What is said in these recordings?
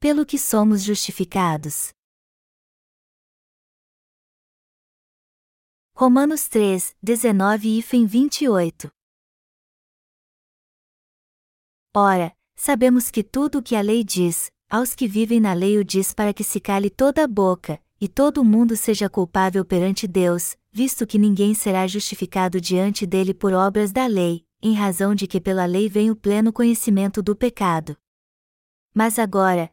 pelo que somos justificados. Romanos 3, 19 e 28 Ora, sabemos que tudo o que a lei diz, aos que vivem na lei o diz para que se cale toda a boca, e todo mundo seja culpável perante Deus, visto que ninguém será justificado diante dele por obras da lei, em razão de que pela lei vem o pleno conhecimento do pecado. Mas agora,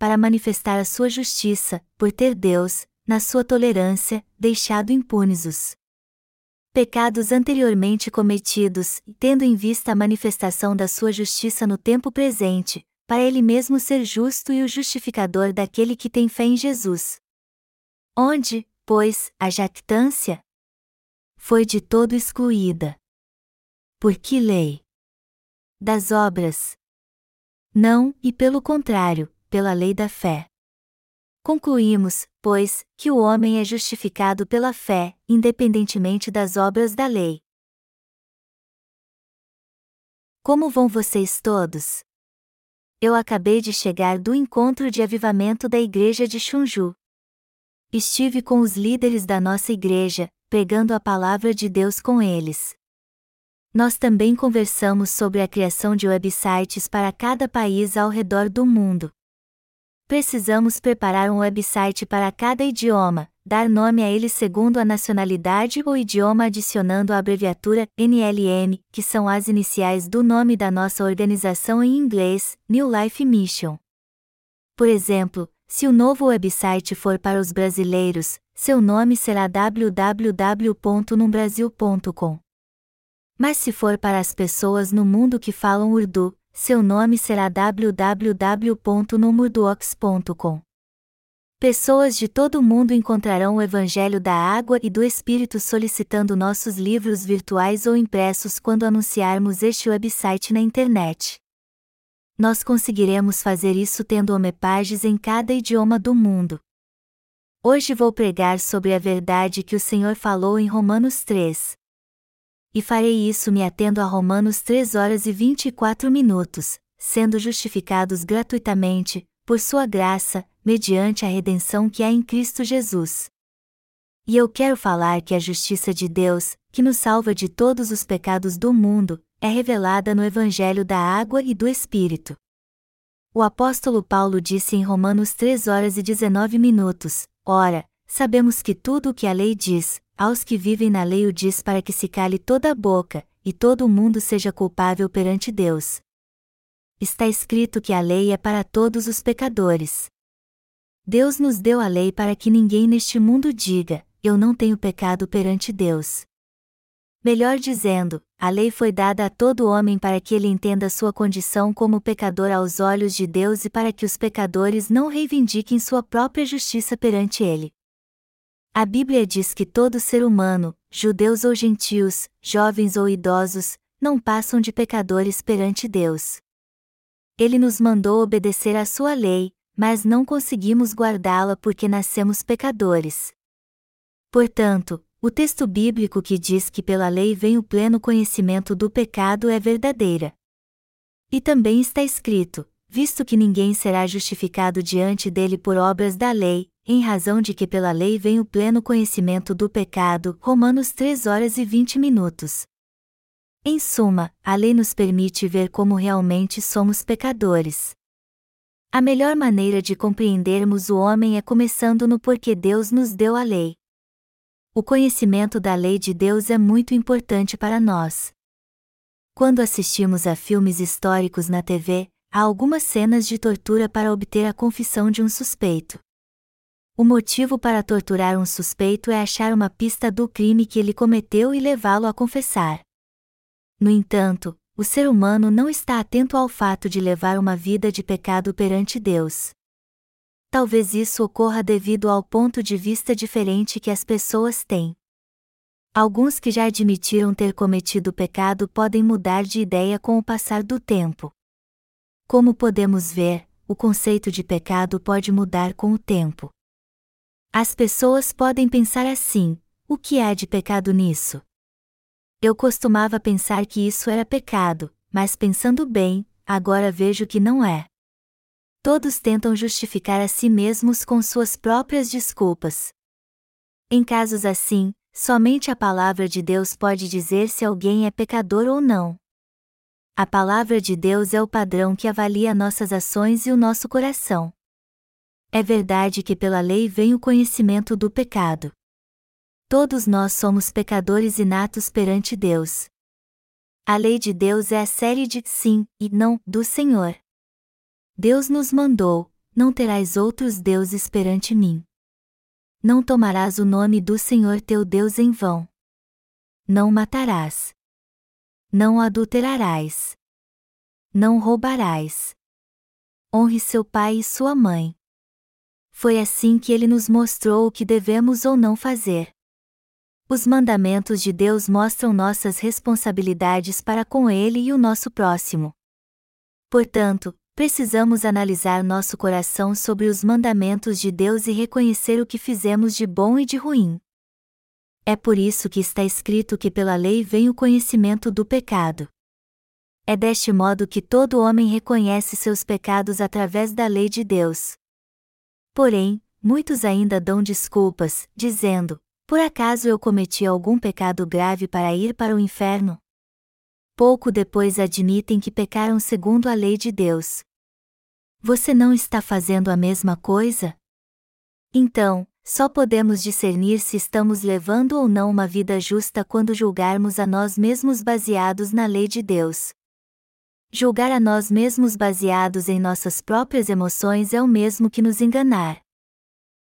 para manifestar a sua justiça, por ter Deus, na sua tolerância, deixado impunes os pecados anteriormente cometidos, tendo em vista a manifestação da sua justiça no tempo presente, para ele mesmo ser justo e o justificador daquele que tem fé em Jesus. Onde, pois, a jactância foi de todo excluída. Por que lei? Das obras. Não, e pelo contrário, pela lei da fé. Concluímos, pois, que o homem é justificado pela fé, independentemente das obras da lei. Como vão vocês todos? Eu acabei de chegar do encontro de avivamento da igreja de Chunju. Estive com os líderes da nossa igreja, pregando a palavra de Deus com eles. Nós também conversamos sobre a criação de websites para cada país ao redor do mundo. Precisamos preparar um website para cada idioma, dar nome a ele segundo a nacionalidade ou idioma adicionando a abreviatura NLM, que são as iniciais do nome da nossa organização em inglês, New Life Mission. Por exemplo, se o novo website for para os brasileiros, seu nome será www.numbrasil.com. Mas se for para as pessoas no mundo que falam urdu, seu nome será www.nomurduox.com. Pessoas de todo o mundo encontrarão o Evangelho da Água e do Espírito solicitando nossos livros virtuais ou impressos quando anunciarmos este website na internet. Nós conseguiremos fazer isso tendo homepages em cada idioma do mundo. Hoje vou pregar sobre a verdade que o Senhor falou em Romanos 3. E farei isso me atendo a Romanos 3 horas e 24 minutos, sendo justificados gratuitamente, por sua graça, mediante a redenção que há em Cristo Jesus. E eu quero falar que a justiça de Deus, que nos salva de todos os pecados do mundo, é revelada no Evangelho da Água e do Espírito. O apóstolo Paulo disse em Romanos 3 horas e 19 minutos: Ora, sabemos que tudo o que a lei diz, aos que vivem na lei o diz para que se cale toda a boca, e todo o mundo seja culpável perante Deus. Está escrito que a lei é para todos os pecadores. Deus nos deu a lei para que ninguém neste mundo diga: Eu não tenho pecado perante Deus. Melhor dizendo, a lei foi dada a todo homem para que ele entenda sua condição como pecador aos olhos de Deus e para que os pecadores não reivindiquem sua própria justiça perante ele. A Bíblia diz que todo ser humano, judeus ou gentios, jovens ou idosos, não passam de pecadores perante Deus. Ele nos mandou obedecer à sua lei, mas não conseguimos guardá-la porque nascemos pecadores. Portanto, o texto bíblico que diz que pela lei vem o pleno conhecimento do pecado é verdadeira. E também está escrito: visto que ninguém será justificado diante dele por obras da lei, em razão de que pela lei vem o pleno conhecimento do pecado. Romanos 3 horas e 20 minutos. Em suma, a lei nos permite ver como realmente somos pecadores. A melhor maneira de compreendermos o homem é começando no porquê Deus nos deu a lei. O conhecimento da lei de Deus é muito importante para nós. Quando assistimos a filmes históricos na TV, há algumas cenas de tortura para obter a confissão de um suspeito. O motivo para torturar um suspeito é achar uma pista do crime que ele cometeu e levá-lo a confessar. No entanto, o ser humano não está atento ao fato de levar uma vida de pecado perante Deus. talvez isso ocorra devido ao ponto de vista diferente que as pessoas têm. Alguns que já admitiram ter cometido pecado podem mudar de ideia com o passar do tempo. Como podemos ver, o conceito de pecado pode mudar com o tempo. As pessoas podem pensar assim: o que há de pecado nisso? Eu costumava pensar que isso era pecado, mas pensando bem, agora vejo que não é. Todos tentam justificar a si mesmos com suas próprias desculpas. Em casos assim, Somente a palavra de Deus pode dizer se alguém é pecador ou não. A palavra de Deus é o padrão que avalia nossas ações e o nosso coração. É verdade que pela lei vem o conhecimento do pecado. Todos nós somos pecadores inatos perante Deus. A lei de Deus é a série de sim e não do Senhor. Deus nos mandou: não terás outros deuses perante mim. Não tomarás o nome do Senhor teu Deus em vão. Não matarás. Não adulterarás. Não roubarás. Honre seu pai e sua mãe. Foi assim que ele nos mostrou o que devemos ou não fazer. Os mandamentos de Deus mostram nossas responsabilidades para com ele e o nosso próximo. Portanto, precisamos analisar nosso coração sobre os mandamentos de Deus e reconhecer o que fizemos de bom e de ruim. É por isso que está escrito que pela lei vem o conhecimento do pecado. É deste modo que todo homem reconhece seus pecados através da lei de Deus. Porém, muitos ainda dão desculpas, dizendo: Por acaso eu cometi algum pecado grave para ir para o inferno? Pouco depois admitem que pecaram segundo a lei de Deus. Você não está fazendo a mesma coisa? Então, só podemos discernir se estamos levando ou não uma vida justa quando julgarmos a nós mesmos baseados na lei de Deus. Julgar a nós mesmos baseados em nossas próprias emoções é o mesmo que nos enganar.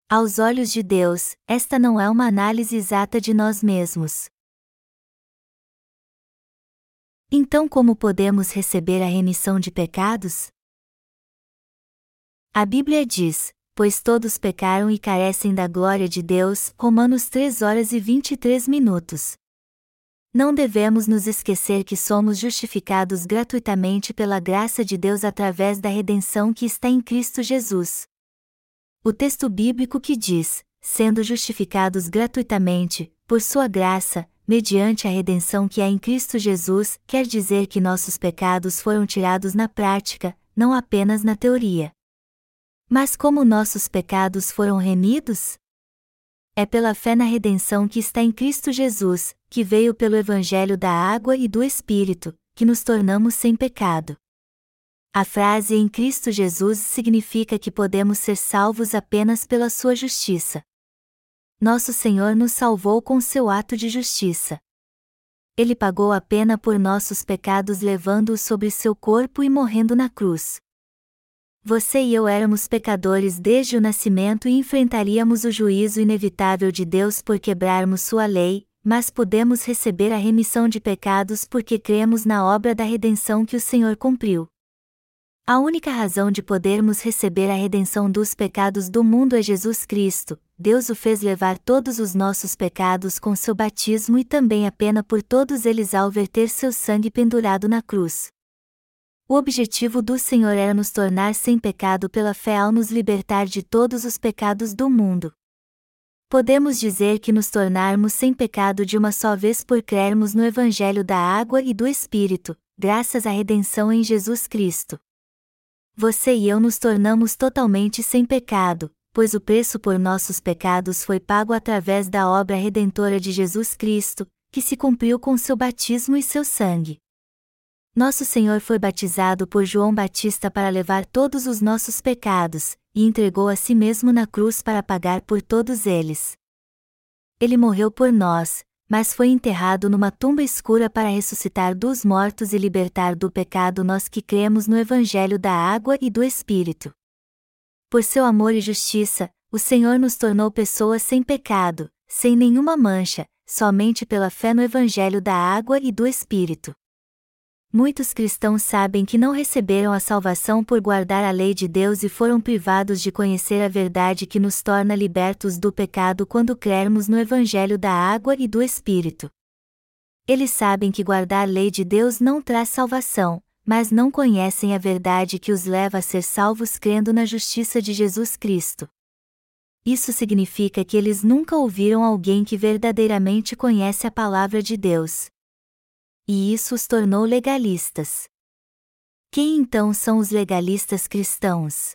Aos olhos de Deus, esta não é uma análise exata de nós mesmos. Então, como podemos receber a remissão de pecados? A Bíblia diz: Pois todos pecaram e carecem da glória de Deus. Romanos 3 horas e 23 minutos. Não devemos nos esquecer que somos justificados gratuitamente pela graça de Deus através da redenção que está em Cristo Jesus. O texto bíblico que diz: sendo justificados gratuitamente, por Sua graça, mediante a redenção que há em Cristo Jesus, quer dizer que nossos pecados foram tirados na prática, não apenas na teoria. Mas como nossos pecados foram remidos? É pela fé na redenção que está em Cristo Jesus, que veio pelo Evangelho da água e do Espírito, que nos tornamos sem pecado. A frase em Cristo Jesus significa que podemos ser salvos apenas pela sua justiça. Nosso Senhor nos salvou com seu ato de justiça. Ele pagou a pena por nossos pecados levando-os sobre seu corpo e morrendo na cruz. Você e eu éramos pecadores desde o nascimento e enfrentaríamos o juízo inevitável de Deus por quebrarmos sua lei, mas podemos receber a remissão de pecados porque cremos na obra da redenção que o Senhor cumpriu. A única razão de podermos receber a redenção dos pecados do mundo é Jesus Cristo. Deus o fez levar todos os nossos pecados com seu batismo e também a pena por todos eles ao verter seu sangue pendurado na cruz. O objetivo do Senhor era nos tornar sem pecado pela fé ao nos libertar de todos os pecados do mundo. Podemos dizer que nos tornarmos sem pecado de uma só vez por crermos no Evangelho da água e do Espírito, graças à redenção em Jesus Cristo. Você e eu nos tornamos totalmente sem pecado, pois o preço por nossos pecados foi pago através da obra redentora de Jesus Cristo, que se cumpriu com seu batismo e seu sangue. Nosso Senhor foi batizado por João Batista para levar todos os nossos pecados, e entregou a si mesmo na cruz para pagar por todos eles. Ele morreu por nós, mas foi enterrado numa tumba escura para ressuscitar dos mortos e libertar do pecado nós que cremos no Evangelho da água e do Espírito. Por seu amor e justiça, o Senhor nos tornou pessoas sem pecado, sem nenhuma mancha, somente pela fé no Evangelho da água e do Espírito. Muitos cristãos sabem que não receberam a salvação por guardar a lei de Deus e foram privados de conhecer a verdade que nos torna libertos do pecado quando crermos no Evangelho da água e do Espírito. Eles sabem que guardar a lei de Deus não traz salvação, mas não conhecem a verdade que os leva a ser salvos crendo na justiça de Jesus Cristo. Isso significa que eles nunca ouviram alguém que verdadeiramente conhece a palavra de Deus, e isso os tornou legalistas. Quem então são os legalistas cristãos?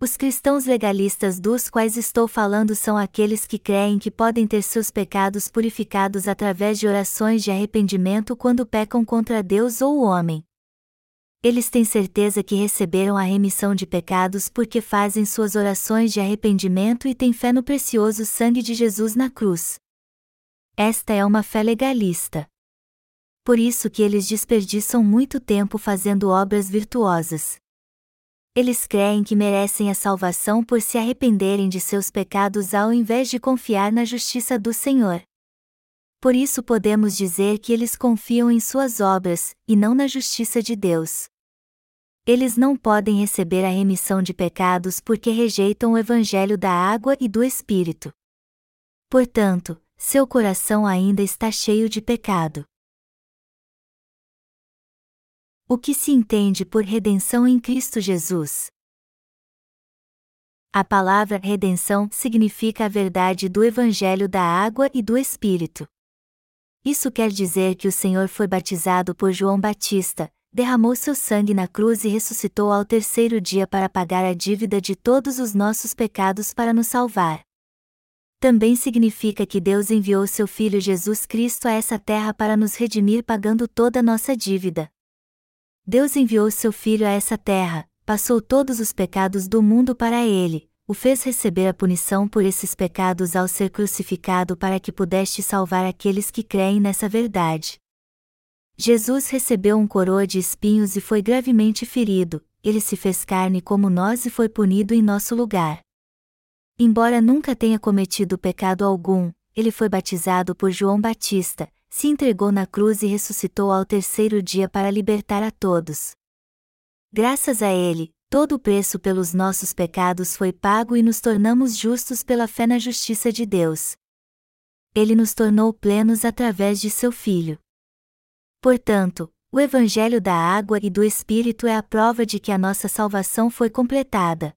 Os cristãos legalistas dos quais estou falando são aqueles que creem que podem ter seus pecados purificados através de orações de arrependimento quando pecam contra Deus ou o homem. Eles têm certeza que receberam a remissão de pecados porque fazem suas orações de arrependimento e têm fé no precioso sangue de Jesus na cruz. Esta é uma fé legalista por isso que eles desperdiçam muito tempo fazendo obras virtuosas. Eles creem que merecem a salvação por se arrependerem de seus pecados ao invés de confiar na justiça do Senhor. Por isso podemos dizer que eles confiam em suas obras, e não na justiça de Deus. Eles não podem receber a remissão de pecados porque rejeitam o Evangelho da água e do Espírito. Portanto, seu coração ainda está cheio de pecado. O que se entende por redenção em Cristo Jesus? A palavra redenção significa a verdade do Evangelho da água e do Espírito. Isso quer dizer que o Senhor foi batizado por João Batista, derramou seu sangue na cruz e ressuscitou ao terceiro dia para pagar a dívida de todos os nossos pecados para nos salvar. Também significa que Deus enviou seu Filho Jesus Cristo a essa terra para nos redimir pagando toda a nossa dívida. Deus enviou seu Filho a essa terra, passou todos os pecados do mundo para ele, o fez receber a punição por esses pecados ao ser crucificado para que pudeste salvar aqueles que creem nessa verdade. Jesus recebeu um coroa de espinhos e foi gravemente ferido, ele se fez carne como nós e foi punido em nosso lugar. Embora nunca tenha cometido pecado algum, ele foi batizado por João Batista, se entregou na cruz e ressuscitou ao terceiro dia para libertar a todos. Graças a ele, todo o preço pelos nossos pecados foi pago e nos tornamos justos pela fé na justiça de Deus. Ele nos tornou plenos através de seu Filho. Portanto, o Evangelho da água e do Espírito é a prova de que a nossa salvação foi completada.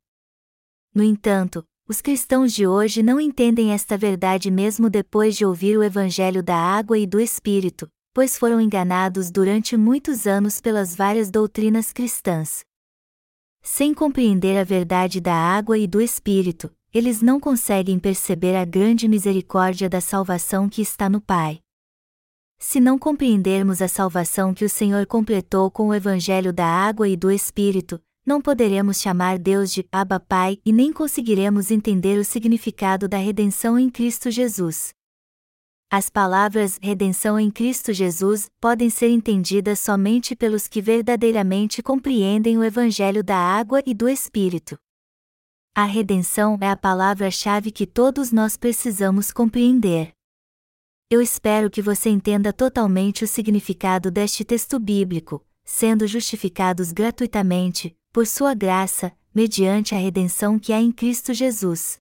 No entanto, os cristãos de hoje não entendem esta verdade mesmo depois de ouvir o Evangelho da água e do Espírito, pois foram enganados durante muitos anos pelas várias doutrinas cristãs. Sem compreender a verdade da água e do Espírito, eles não conseguem perceber a grande misericórdia da salvação que está no Pai. Se não compreendermos a salvação que o Senhor completou com o Evangelho da água e do Espírito, não poderemos chamar Deus de Abba Pai e nem conseguiremos entender o significado da redenção em Cristo Jesus. As palavras redenção em Cristo Jesus podem ser entendidas somente pelos que verdadeiramente compreendem o Evangelho da água e do Espírito. A redenção é a palavra-chave que todos nós precisamos compreender. Eu espero que você entenda totalmente o significado deste texto bíblico, sendo justificados gratuitamente, por sua graça, mediante a redenção que há em Cristo Jesus.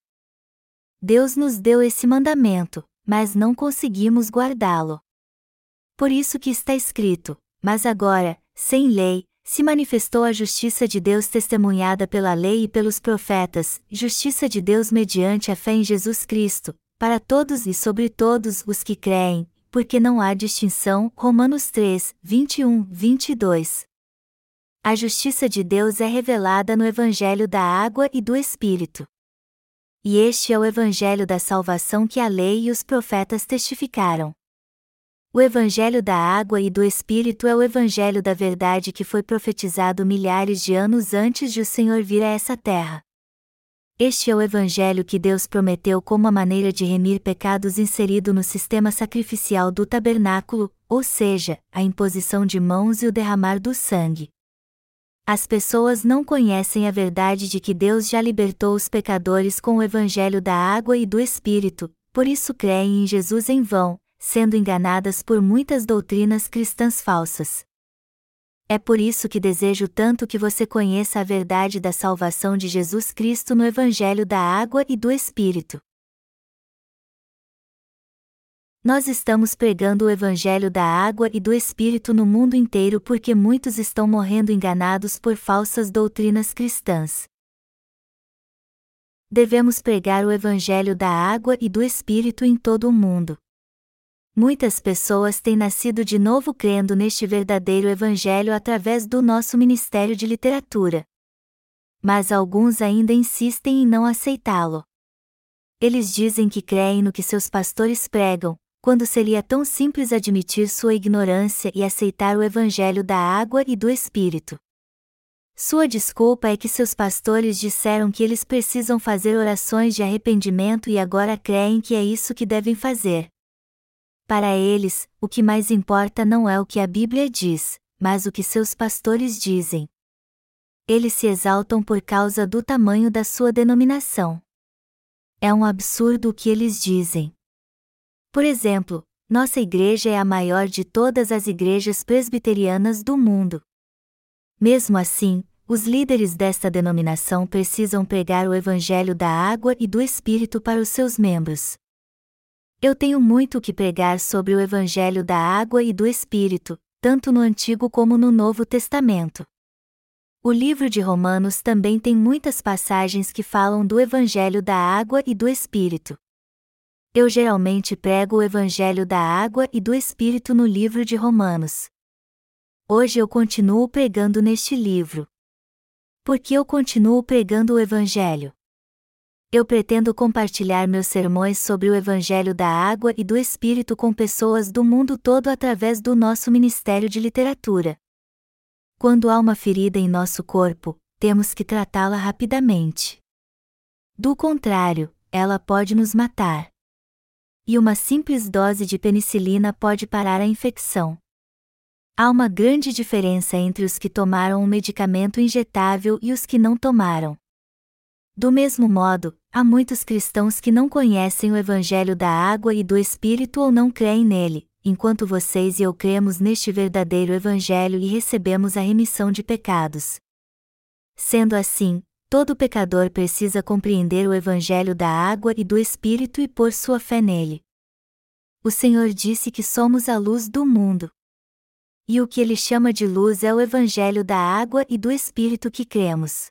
Deus nos deu esse mandamento, mas não conseguimos guardá-lo. Por isso que está escrito: Mas agora, sem lei, se manifestou a justiça de Deus testemunhada pela lei e pelos profetas, justiça de Deus mediante a fé em Jesus Cristo, para todos e sobre todos os que creem, porque não há distinção. Romanos 3, 21, 22. A justiça de Deus é revelada no Evangelho da Água e do Espírito. E este é o Evangelho da salvação que a lei e os profetas testificaram. O Evangelho da Água e do Espírito é o Evangelho da verdade que foi profetizado milhares de anos antes de o Senhor vir a essa terra. Este é o Evangelho que Deus prometeu como a maneira de remir pecados inserido no sistema sacrificial do tabernáculo, ou seja, a imposição de mãos e o derramar do sangue. As pessoas não conhecem a verdade de que Deus já libertou os pecadores com o evangelho da água e do Espírito, por isso creem em Jesus em vão, sendo enganadas por muitas doutrinas cristãs falsas. É por isso que desejo tanto que você conheça a verdade da salvação de Jesus Cristo no Evangelho da Água e do Espírito. Nós estamos pregando o Evangelho da Água e do Espírito no mundo inteiro porque muitos estão morrendo enganados por falsas doutrinas cristãs. Devemos pregar o Evangelho da Água e do Espírito em todo o mundo. Muitas pessoas têm nascido de novo crendo neste verdadeiro Evangelho através do nosso Ministério de Literatura. Mas alguns ainda insistem em não aceitá-lo. Eles dizem que creem no que seus pastores pregam, quando seria tão simples admitir sua ignorância e aceitar o Evangelho da água e do Espírito. Sua desculpa é que seus pastores disseram que eles precisam fazer orações de arrependimento e agora creem que é isso que devem fazer. Para eles, o que mais importa não é o que a Bíblia diz, mas o que seus pastores dizem. Eles se exaltam por causa do tamanho da sua denominação. É um absurdo o que eles dizem. Por exemplo, nossa igreja é a maior de todas as igrejas presbiterianas do mundo. Mesmo assim, os líderes desta denominação precisam pregar o Evangelho da água e do Espírito para os seus membros. Eu tenho muito que pregar sobre o Evangelho da água e do Espírito, tanto no Antigo como no Novo Testamento. O livro de Romanos também tem muitas passagens que falam do Evangelho da água e do Espírito. Eu geralmente prego o Evangelho da água e do Espírito no livro de Romanos. Hoje eu continuo pregando neste livro. Por que eu continuo pregando o Evangelho? eu pretendo compartilhar meus sermões sobre o Evangelho da Água e do Espírito com pessoas do mundo todo através do nosso Ministério de Literatura. Quando há uma ferida em nosso corpo, temos que tratá-la rapidamente. Do contrário, ela pode nos matar. E uma simples dose de penicilina pode parar a infecção. Há uma grande diferença entre os que tomaram um medicamento injetável e os que não tomaram. Do mesmo modo, há muitos cristãos que não conhecem o Evangelho da água e do Espírito ou não creem nele, enquanto vocês e eu cremos neste verdadeiro Evangelho e recebemos a remissão de pecados. Sendo assim, todo pecador precisa compreender o Evangelho da água e do Espírito e pôr sua fé nele. O Senhor disse que somos a luz do mundo. E o que ele chama de luz é o Evangelho da água e do Espírito que cremos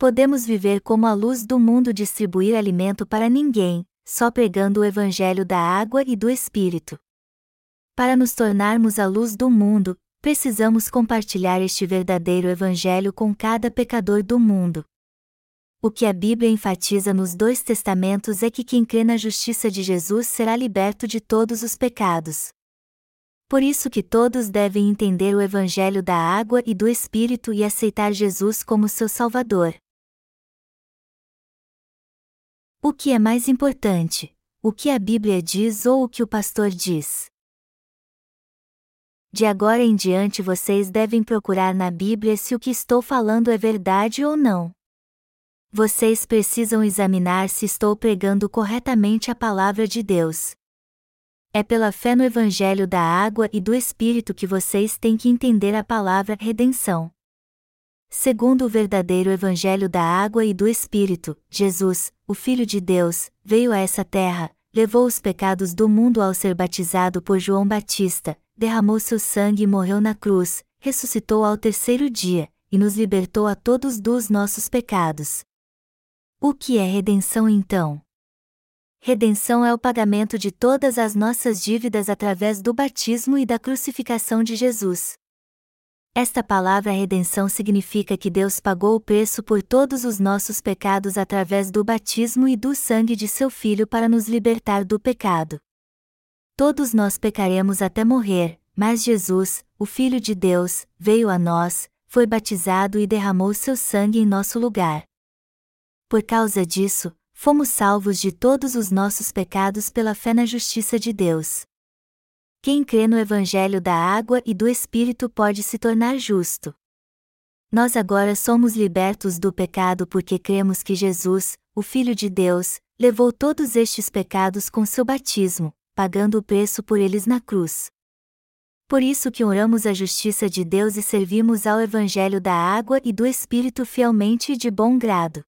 podemos viver como a luz do mundo distribuir alimento para ninguém, só pregando o Evangelho da água e do Espírito. Para nos tornarmos a luz do mundo, precisamos compartilhar este verdadeiro Evangelho com cada pecador do mundo. O que a Bíblia enfatiza nos dois testamentos é que quem crê na justiça de Jesus será liberto de todos os pecados. Por isso que todos devem entender o Evangelho da água e do Espírito e aceitar Jesus como seu Salvador. O que é mais importante? O que a Bíblia diz ou o que o pastor diz? De agora em diante vocês devem procurar na Bíblia se o que estou falando é verdade ou não. Vocês precisam examinar se estou pregando corretamente a palavra de Deus. É pela fé no Evangelho da água e do Espírito que vocês têm que entender a palavra redenção. Segundo o verdadeiro Evangelho da água e do Espírito, Jesus, o Filho de Deus, veio a essa terra, levou os pecados do mundo ao ser batizado por João Batista, derramou seu sangue e morreu na cruz, ressuscitou ao terceiro dia, e nos libertou a todos dos nossos pecados. O que é redenção então? Redenção é o pagamento de todas as nossas dívidas através do batismo e da crucificação de Jesus. Esta palavra redenção significa que Deus pagou o preço por todos os nossos pecados através do batismo e do sangue de seu Filho para nos libertar do pecado. Todos nós pecaremos até morrer, mas Jesus, o Filho de Deus, veio a nós, foi batizado e derramou seu sangue em nosso lugar. Por causa disso, fomos salvos de todos os nossos pecados pela fé na justiça de Deus. Quem crê no Evangelho da água e do Espírito pode se tornar justo. Nós agora somos libertos do pecado porque cremos que Jesus, o Filho de Deus, levou todos estes pecados com seu batismo, pagando o preço por eles na cruz. Por isso que oramos a justiça de Deus e servimos ao Evangelho da água e do Espírito fielmente e de bom grado.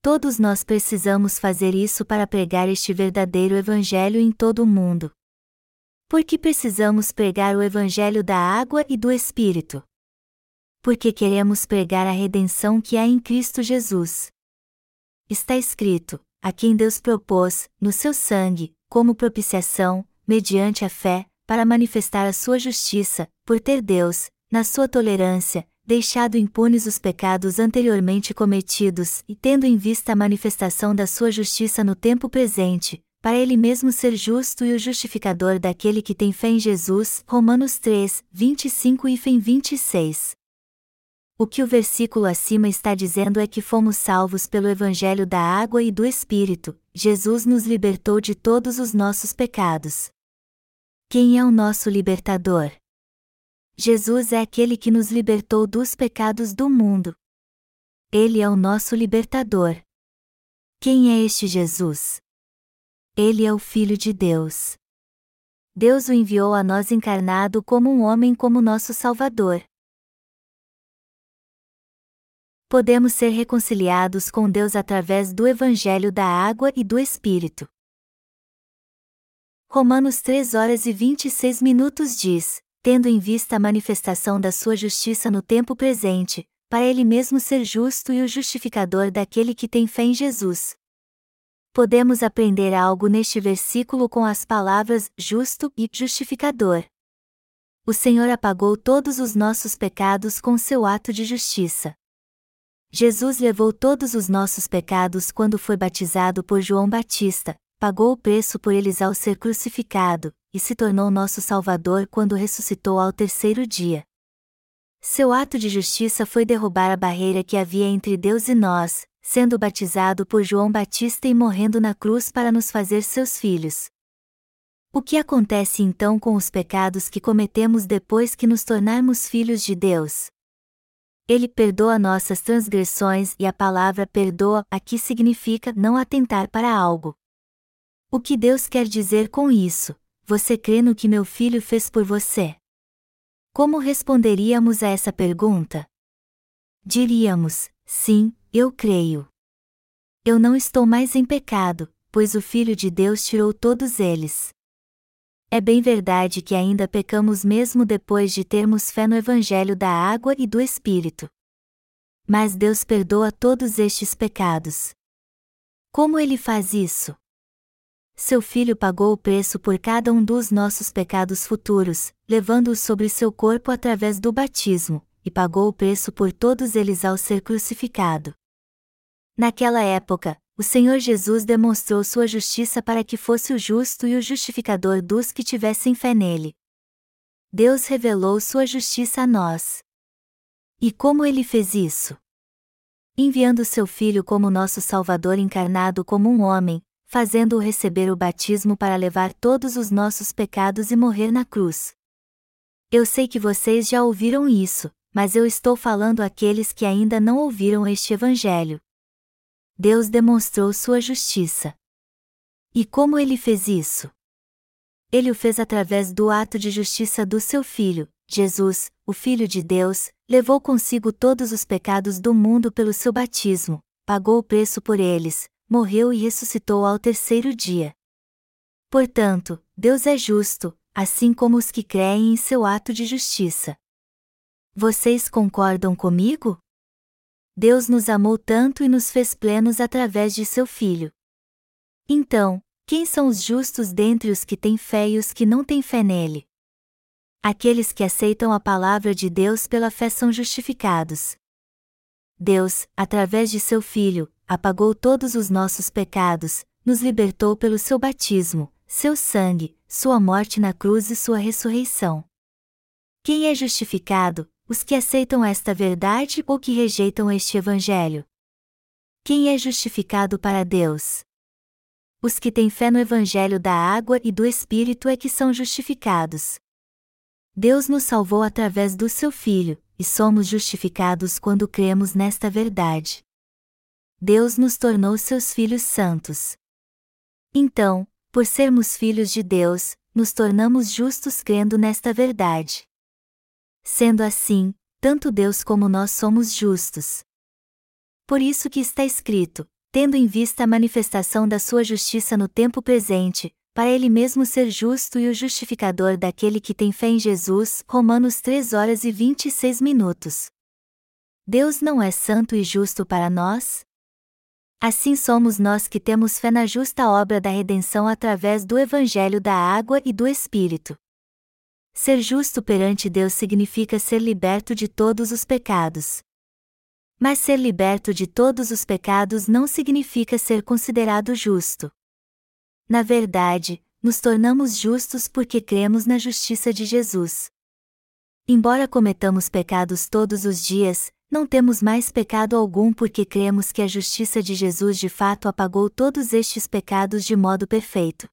Todos nós precisamos fazer isso para pregar este verdadeiro Evangelho em todo o mundo. Por que precisamos pregar o Evangelho da água e do Espírito? Porque queremos pregar a redenção que há em Cristo Jesus. Está escrito: a quem Deus propôs, no seu sangue, como propiciação, mediante a fé, para manifestar a sua justiça, por ter Deus, na sua tolerância, deixado impunes os pecados anteriormente cometidos e tendo em vista a manifestação da sua justiça no tempo presente, para ele mesmo ser justo e o justificador daquele que tem fé em Jesus. Romanos 3, 25 e 26. O que o versículo acima está dizendo é que fomos salvos pelo Evangelho da água e do Espírito, Jesus nos libertou de todos os nossos pecados. Quem é o nosso libertador? Jesus é aquele que nos libertou dos pecados do mundo. Ele é o nosso libertador. Quem é este Jesus? Ele é o Filho de Deus. Deus o enviou a nós encarnado como um homem como nosso Salvador. Podemos ser reconciliados com Deus através do Evangelho da Água e do Espírito. Romanos 3 horas e 26 minutos diz: tendo em vista a manifestação da sua justiça no tempo presente, para ele mesmo ser justo e o justificador daquele que tem fé em Jesus. Podemos aprender algo neste versículo com as palavras justo e justificador. O Senhor apagou todos os nossos pecados com seu ato de justiça. Jesus levou todos os nossos pecados quando foi batizado por João Batista, pagou o preço por eles ao ser crucificado, e se tornou nosso Salvador quando ressuscitou ao terceiro dia. Seu ato de justiça foi derrubar a barreira que havia entre Deus e nós, sendo batizado por João Batista e morrendo na cruz para nos fazer seus filhos. O que acontece então com os pecados que cometemos depois que nos tornarmos filhos de Deus? Ele perdoa nossas transgressões e a palavra perdoa aqui significa não atentar para algo. O que Deus quer dizer com isso? Você crê no que meu filho fez por você? Como responderíamos a essa pergunta? Diríamos: Sim, eu creio. Eu não estou mais em pecado, pois o Filho de Deus tirou todos eles. É bem verdade que ainda pecamos mesmo depois de termos fé no Evangelho da água e do Espírito. Mas Deus perdoa todos estes pecados. Como ele faz isso? seu Filho pagou o preço por cada um dos nossos pecados futuros, levando-os sobre seu corpo através do batismo, e pagou o preço por todos eles ao ser crucificado. Naquela época, o Senhor Jesus demonstrou sua justiça para que fosse o justo e o justificador dos que tivessem fé nele. Deus revelou sua justiça a nós. E como ele fez isso? Enviando seu Filho como nosso Salvador encarnado como um homem, fazendo-o receber o batismo para levar todos os nossos pecados e morrer na cruz. Eu sei que vocês já ouviram isso, mas eu estou falando àqueles que ainda não ouviram este Evangelho. Deus demonstrou sua justiça. E como ele fez isso? Ele o fez através do ato de justiça do seu Filho, Jesus, o Filho de Deus, levou consigo todos os pecados do mundo pelo seu batismo, pagou o preço por eles, morreu e ressuscitou ao terceiro dia. Portanto, Deus é justo, assim como os que creem em seu ato de justiça. Vocês concordam comigo? Deus nos amou tanto e nos fez plenos através de seu Filho. Então, quem são os justos dentre os que têm fé e os que não têm fé nele? Aqueles que aceitam a palavra de Deus pela fé são justificados. Deus, através de seu Filho, apagou todos os nossos pecados, nos libertou pelo seu batismo, seu sangue, sua morte na cruz e sua ressurreição. Quem é justificado? Os que aceitam esta verdade ou que rejeitam este evangelho? Quem é justificado para Deus? Os que têm fé no evangelho da água e do espírito é que são justificados. Deus nos salvou através do seu filho, e somos justificados quando cremos nesta verdade. Deus nos tornou seus filhos santos. Então, por sermos filhos de Deus, nos tornamos justos crendo nesta verdade. Sendo assim, tanto Deus como nós somos justos. Por isso que está escrito: tendo em vista a manifestação da sua justiça no tempo presente, para ele mesmo ser justo e o justificador daquele que tem fé em Jesus. Romanos 3 horas e 26 minutos. Deus não é santo e justo para nós? Assim somos nós que temos fé na justa obra da redenção através do Evangelho da Água e do Espírito. Ser justo perante Deus significa ser liberto de todos os pecados. Mas ser liberto de todos os pecados não significa ser considerado justo. Na verdade, nos tornamos justos porque cremos na justiça de Jesus. Embora cometamos pecados todos os dias, não temos mais pecado algum porque cremos que a justiça de Jesus de fato apagou todos estes pecados de modo perfeito.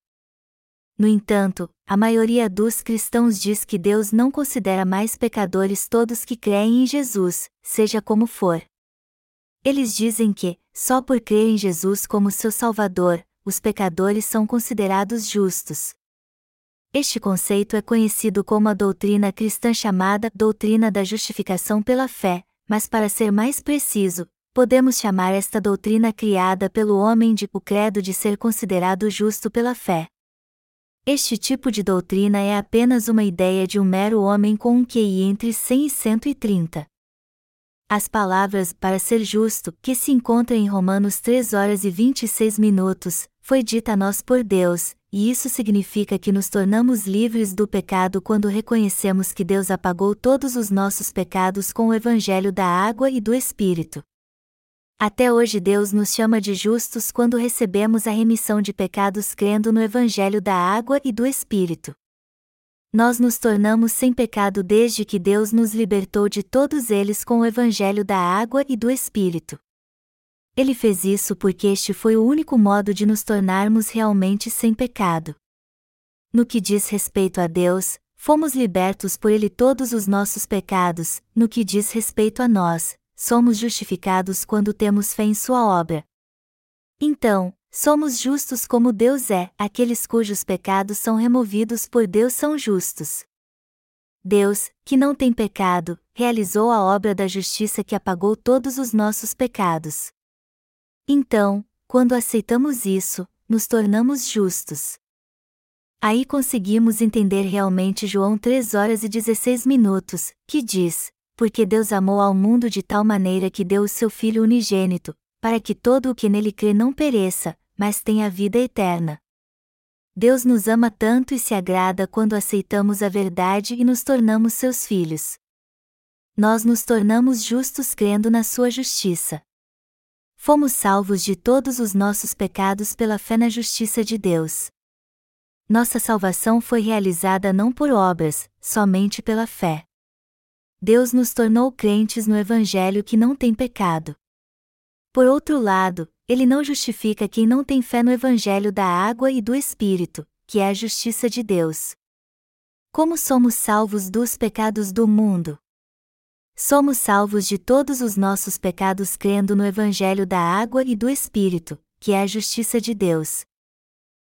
No entanto, a maioria dos cristãos diz que Deus não considera mais pecadores todos que creem em Jesus, seja como for. Eles dizem que, só por crer em Jesus como seu Salvador, os pecadores são considerados justos. Este conceito é conhecido como a doutrina cristã chamada doutrina da justificação pela fé, mas para ser mais preciso, podemos chamar esta doutrina criada pelo homem de o credo de ser considerado justo pela fé. Este tipo de doutrina é apenas uma ideia de um mero homem com um QI entre 100 e 130. As palavras para ser justo, que se encontra em Romanos 3 horas e 26 minutos, foi dita a nós por Deus, e isso significa que nos tornamos livres do pecado quando reconhecemos que Deus apagou todos os nossos pecados com o evangelho da água e do Espírito. Até hoje Deus nos chama de justos quando recebemos a remissão de pecados crendo no evangelho da água e do Espírito nós nos tornamos sem pecado desde que Deus nos libertou de todos eles com o Evangelho da água e do Espírito. Ele fez isso porque este foi o único modo de nos tornarmos realmente sem pecado. No que diz respeito a Deus, fomos libertos por Ele todos os nossos pecados, no que diz respeito a nós, somos justificados quando temos fé em Sua obra. Então, Somos justos como Deus é, aqueles cujos pecados são removidos por Deus são justos. Deus, que não tem pecado, realizou a obra da justiça que apagou todos os nossos pecados. Então, quando aceitamos isso, nos tornamos justos. Aí conseguimos entender realmente João 3 horas e 16 minutos, que diz: Porque Deus amou ao mundo de tal maneira que deu o seu Filho unigênito, para que todo o que nele crê não pereça, mas tenha vida eterna. Deus nos ama tanto e se agrada quando aceitamos a verdade e nos tornamos seus filhos. Nós nos tornamos justos crendo na sua justiça. Fomos salvos de todos os nossos pecados pela fé na justiça de Deus. Nossa salvação foi realizada não por obras, somente pela fé. Deus nos tornou crentes no Evangelho que não tem pecado. Por outro lado, ele não justifica quem não tem fé no Evangelho da água e do Espírito, que é a justiça de Deus. Como somos salvos dos pecados do mundo? Somos salvos de todos os nossos pecados crendo no Evangelho da água e do Espírito, que é a justiça de Deus.